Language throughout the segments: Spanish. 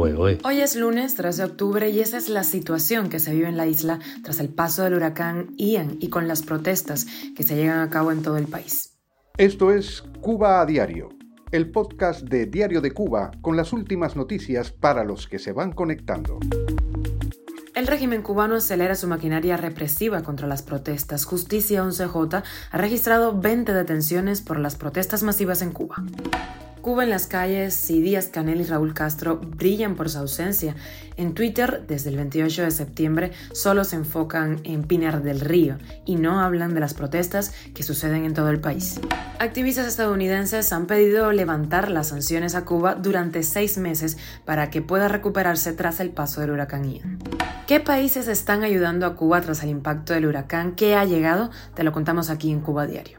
Hoy es lunes 3 de octubre y esa es la situación que se vive en la isla tras el paso del huracán Ian y con las protestas que se llegan a cabo en todo el país. Esto es Cuba a Diario, el podcast de Diario de Cuba con las últimas noticias para los que se van conectando. El régimen cubano acelera su maquinaria represiva contra las protestas. Justicia 11J ha registrado 20 detenciones por las protestas masivas en Cuba. Cuba en las calles y Díaz Canel y Raúl Castro brillan por su ausencia. En Twitter, desde el 28 de septiembre, solo se enfocan en Pinar del Río y no hablan de las protestas que suceden en todo el país. Activistas estadounidenses han pedido levantar las sanciones a Cuba durante seis meses para que pueda recuperarse tras el paso del huracán Ian. ¿Qué países están ayudando a Cuba tras el impacto del huracán que ha llegado? Te lo contamos aquí en Cuba Diario.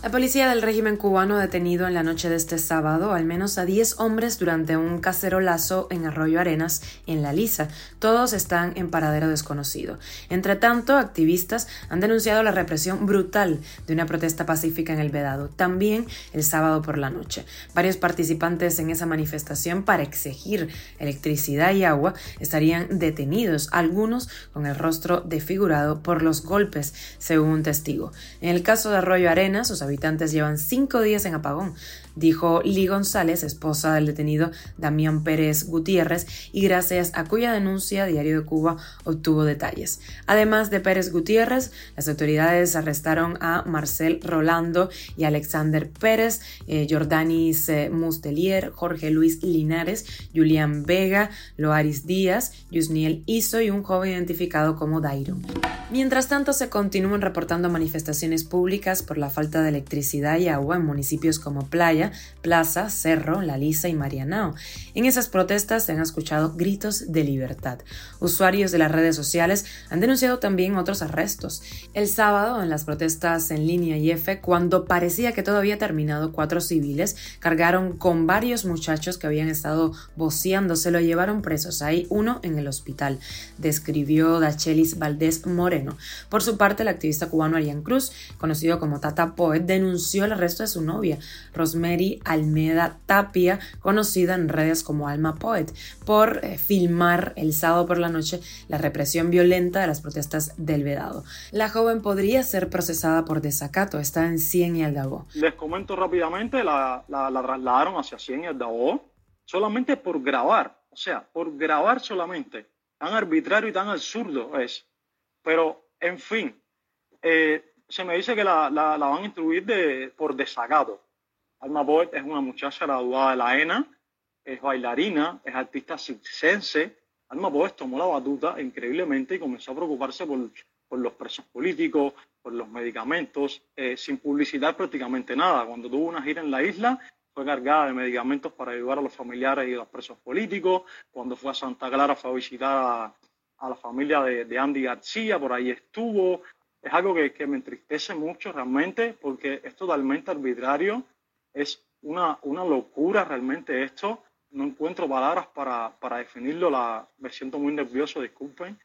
La policía del régimen cubano ha detenido en la noche de este sábado al menos a 10 hombres durante un cacerolazo en Arroyo Arenas, en La Lisa. Todos están en paradero desconocido. Entre tanto, activistas han denunciado la represión brutal de una protesta pacífica en el Vedado, también el sábado por la noche. Varios participantes en esa manifestación para exigir electricidad y agua estarían detenidos, algunos con el rostro desfigurado por los golpes, según un testigo. En el caso de Arroyo Arenas, sus habitantes llevan cinco días en apagón dijo Lee González, esposa del detenido Damián Pérez Gutiérrez, y gracias a cuya denuncia Diario de Cuba obtuvo detalles. Además de Pérez Gutiérrez, las autoridades arrestaron a Marcel Rolando y Alexander Pérez, eh, Jordanis eh, Mustelier, Jorge Luis Linares, Julián Vega, Loaris Díaz, Yusniel Iso y un joven identificado como Dairo. Mientras tanto, se continúan reportando manifestaciones públicas por la falta de electricidad y agua en municipios como Playa, Plaza, Cerro, La Lisa y Marianao. En esas protestas se han escuchado gritos de libertad. Usuarios de las redes sociales han denunciado también otros arrestos. El sábado, en las protestas en línea y F, cuando parecía que todo había terminado, cuatro civiles cargaron con varios muchachos que habían estado voceando, se lo llevaron presos. Hay uno en el hospital, describió Dachelis Valdés Moreno. Por su parte, el activista cubano Arián Cruz, conocido como Tata Poet, denunció el arresto de su novia, Rosemary Almeda Tapia, conocida en redes como Alma Poet, por eh, filmar el sábado por la noche la represión violenta de las protestas del Vedado. La joven podría ser procesada por desacato, está en Cien y Aldabó. Les comento rápidamente, la, la, trasladaron hacia Cien y Aldabó solamente por grabar, o sea, por grabar solamente. Tan arbitrario y tan absurdo es. Pero, en fin, eh, se me dice que la, la, van a instruir de, por desacato. Alma Poet es una muchacha graduada de la ENA, es bailarina, es artista circense. Alma Poet tomó la batuta increíblemente y comenzó a preocuparse por, por los presos políticos, por los medicamentos, eh, sin publicitar prácticamente nada. Cuando tuvo una gira en la isla, fue cargada de medicamentos para ayudar a los familiares y a los presos políticos. Cuando fue a Santa Clara fue a visitar a, la familia de, Andy García, por ahí estuvo. Es algo que, que me entristece mucho realmente porque es totalmente arbitrario es una, una locura realmente esto. No encuentro palabras para, para definirlo. La, me siento muy nervioso, disculpen.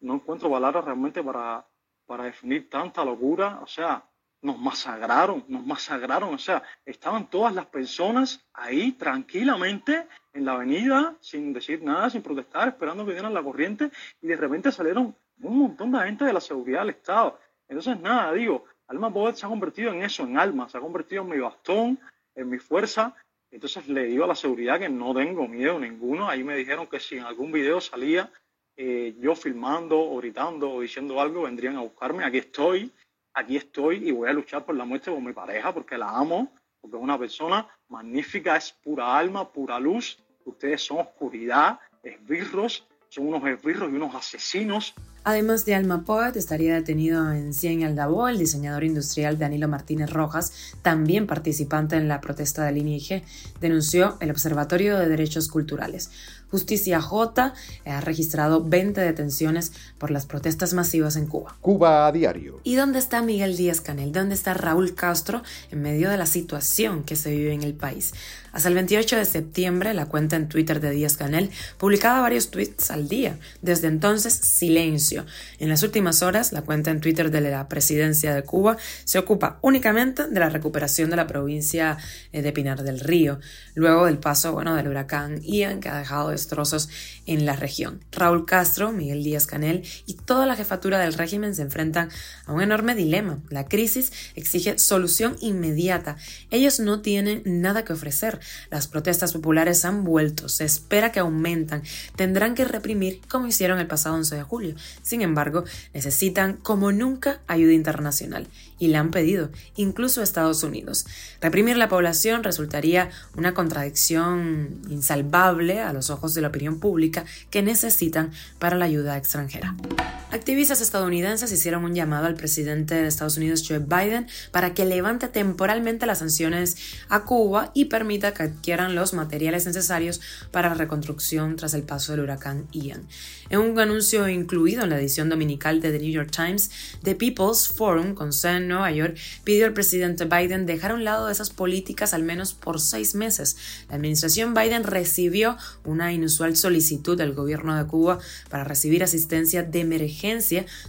No encuentro palabras realmente para, para definir tanta locura. O sea, nos masacraron, nos masacraron. O sea, estaban todas las personas ahí tranquilamente en la avenida, sin decir nada, sin protestar, esperando que dieran la corriente, y de repente salieron un montón de gente de la seguridad del Estado. Entonces, nada, digo, Alma Poder se ha convertido en eso, en alma, se ha convertido en mi bastón, en mi fuerza. Entonces le digo a la seguridad que no tengo miedo ninguno. Ahí me dijeron que si en algún video salía eh, yo filmando o gritando o diciendo algo, vendrían a buscarme. Aquí estoy, aquí estoy y voy a luchar por la muerte con mi pareja porque la amo, porque es una persona magnífica, es pura alma, pura luz. Ustedes son oscuridad, esbirros, son unos esbirros y unos asesinos Además de Alma Poet, estaría detenido en Cien Aldabó el diseñador industrial Danilo Martínez Rojas, también participante en la protesta del INIG, denunció el Observatorio de Derechos Culturales. Justicia J ha registrado 20 detenciones por las protestas masivas en Cuba. Cuba a diario. ¿Y dónde está Miguel Díaz Canel? ¿Dónde está Raúl Castro en medio de la situación que se vive en el país? Hasta el 28 de septiembre, la cuenta en Twitter de Díaz Canel publicaba varios tweets al día. Desde entonces, silencio En las últimas horas, la cuenta en Twitter de la presidencia de Cuba se ocupa únicamente de la recuperación de la provincia eh, de Pinar del Río, luego del paso bueno, del huracán Ian que ha dejado destrozos en la región. Raúl Castro, Miguel Díaz Canel y toda la jefatura del régimen se enfrentan a un enorme dilema. La crisis exige solución inmediata. Ellos no tienen nada que ofrecer. Las protestas populares han vuelto, se espera que aumentan. Tendrán que reprimir como hicieron el pasado 11 de julio. Sin embargo, necesitan como nunca ayuda internacional y la han pedido, incluso Estados Unidos. Reprimir la población resultaría una contradicción insalvable a los ojos de la opinión pública que necesitan para la ayuda extranjera. Activistas estadounidenses hicieron un llamado al presidente de Estados Unidos Joe Biden para que levante temporalmente las sanciones a Cuba y permita que adquieran los materiales necesarios para la reconstrucción tras el paso del huracán Ian. En un anuncio incluido en la edición dominical de The New York Times, The People's Forum, con sede en Nueva York, pidió al presidente Biden dejar a un lado esas políticas al menos por seis meses. La administración Biden recibió una inusual solicitud del gobierno de Cuba para recibir asistencia de emergencia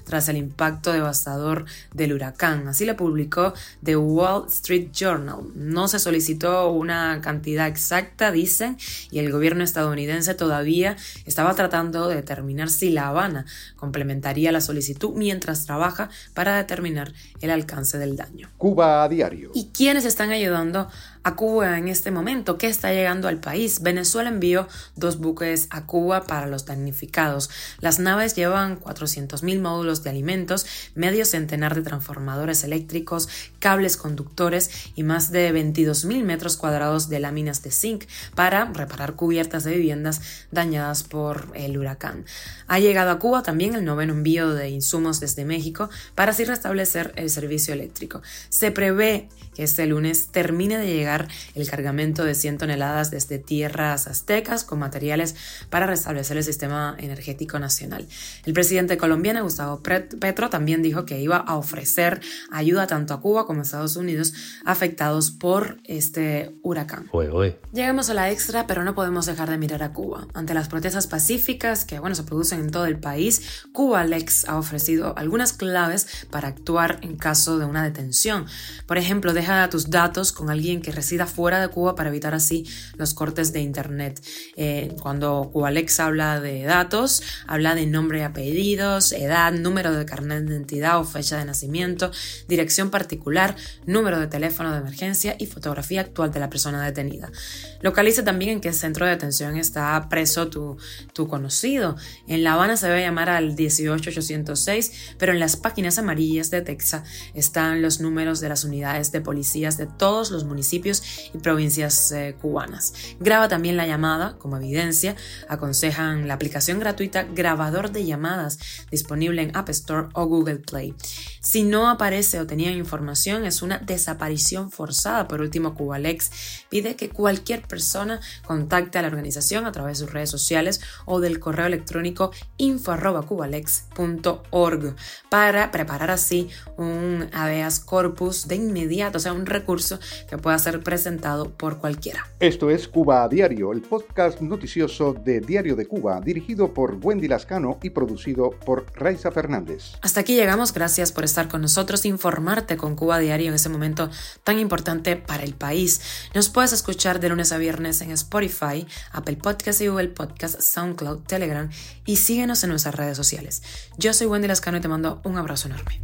tras el impacto devastador del huracán. Así lo publicó The Wall Street Journal. No se solicitó una cantidad exacta, dicen, y el gobierno estadounidense todavía estaba tratando de determinar si La Habana complementaría la solicitud mientras trabaja para determinar el alcance del daño. Cuba a diario. ¿Y quiénes están ayudando a Cuba en este momento? ¿Qué está llegando al país? Venezuela envió dos buques a Cuba para los damnificados. Las naves llevan 400.000 módulos de alimentos, medio centenar de transformadores eléctricos, cables conductores y más de 22.000 metros cuadrados de láminas de zinc para reparar cubiertas de viviendas dañadas por el huracán. Ha llegado a Cuba también el noveno envío de insumos desde México para así restablecer el servicio eléctrico. Se prevé que este lunes termine de llegar el cargamento de 100 toneladas desde tierras aztecas con materiales para restablecer el sistema energético nacional. El presidente colombiano Gustavo Petro también dijo que iba a ofrecer ayuda tanto a Cuba como a Estados Unidos afectados por este huracán. Llegamos a la extra, pero no podemos dejar de mirar a Cuba. Ante las protestas pacíficas que bueno, se producen en todo el país, Cuba Lex ha ofrecido algunas claves para actuar en caso de una detención. Por ejemplo, deja tus datos con alguien que resida fuera de Cuba para evitar así los cortes de Internet. Eh, cuando Cubalex habla de datos, habla de nombre y apellidos, edad, número de carnet de identidad o fecha de nacimiento, dirección particular, número de teléfono de emergencia y fotografía actual de la persona detenida. Localice también en qué centro de detención está preso tu, tu conocido. En La Habana se debe llamar al 18806, pero en las páginas amarillas de Texas están los números de las unidades de policías de todos los municipios y provincias eh, cubanas. Graba también la llamada como evidencia. Aconsejan la aplicación gratuita Grabador de Llamadas disponible en App Store o Google Play. Si no aparece o tenía información, es una desaparición forzada. Por último, Cubalex pide que cualquier persona contacte a la organización a través de sus redes sociales o del correo electrónico info.cubalex.org para preparar así un habeas corpus de inmediato, o sea, un recurso que pueda ser presentado por cualquiera. Esto es Cuba a Diario, el podcast noticioso de Diario de Cuba, dirigido por Wendy Lascano y producido por Raiza Fernández. Hasta aquí llegamos, gracias por estar con nosotros, informarte con Cuba Diario en ese momento tan importante para el país. Nos puedes escuchar de lunes a viernes en Spotify, Apple Podcasts y Google Podcasts, SoundCloud, Telegram y síguenos en nuestras redes sociales. Yo soy Wendy Lascano y te mando un abrazo enorme.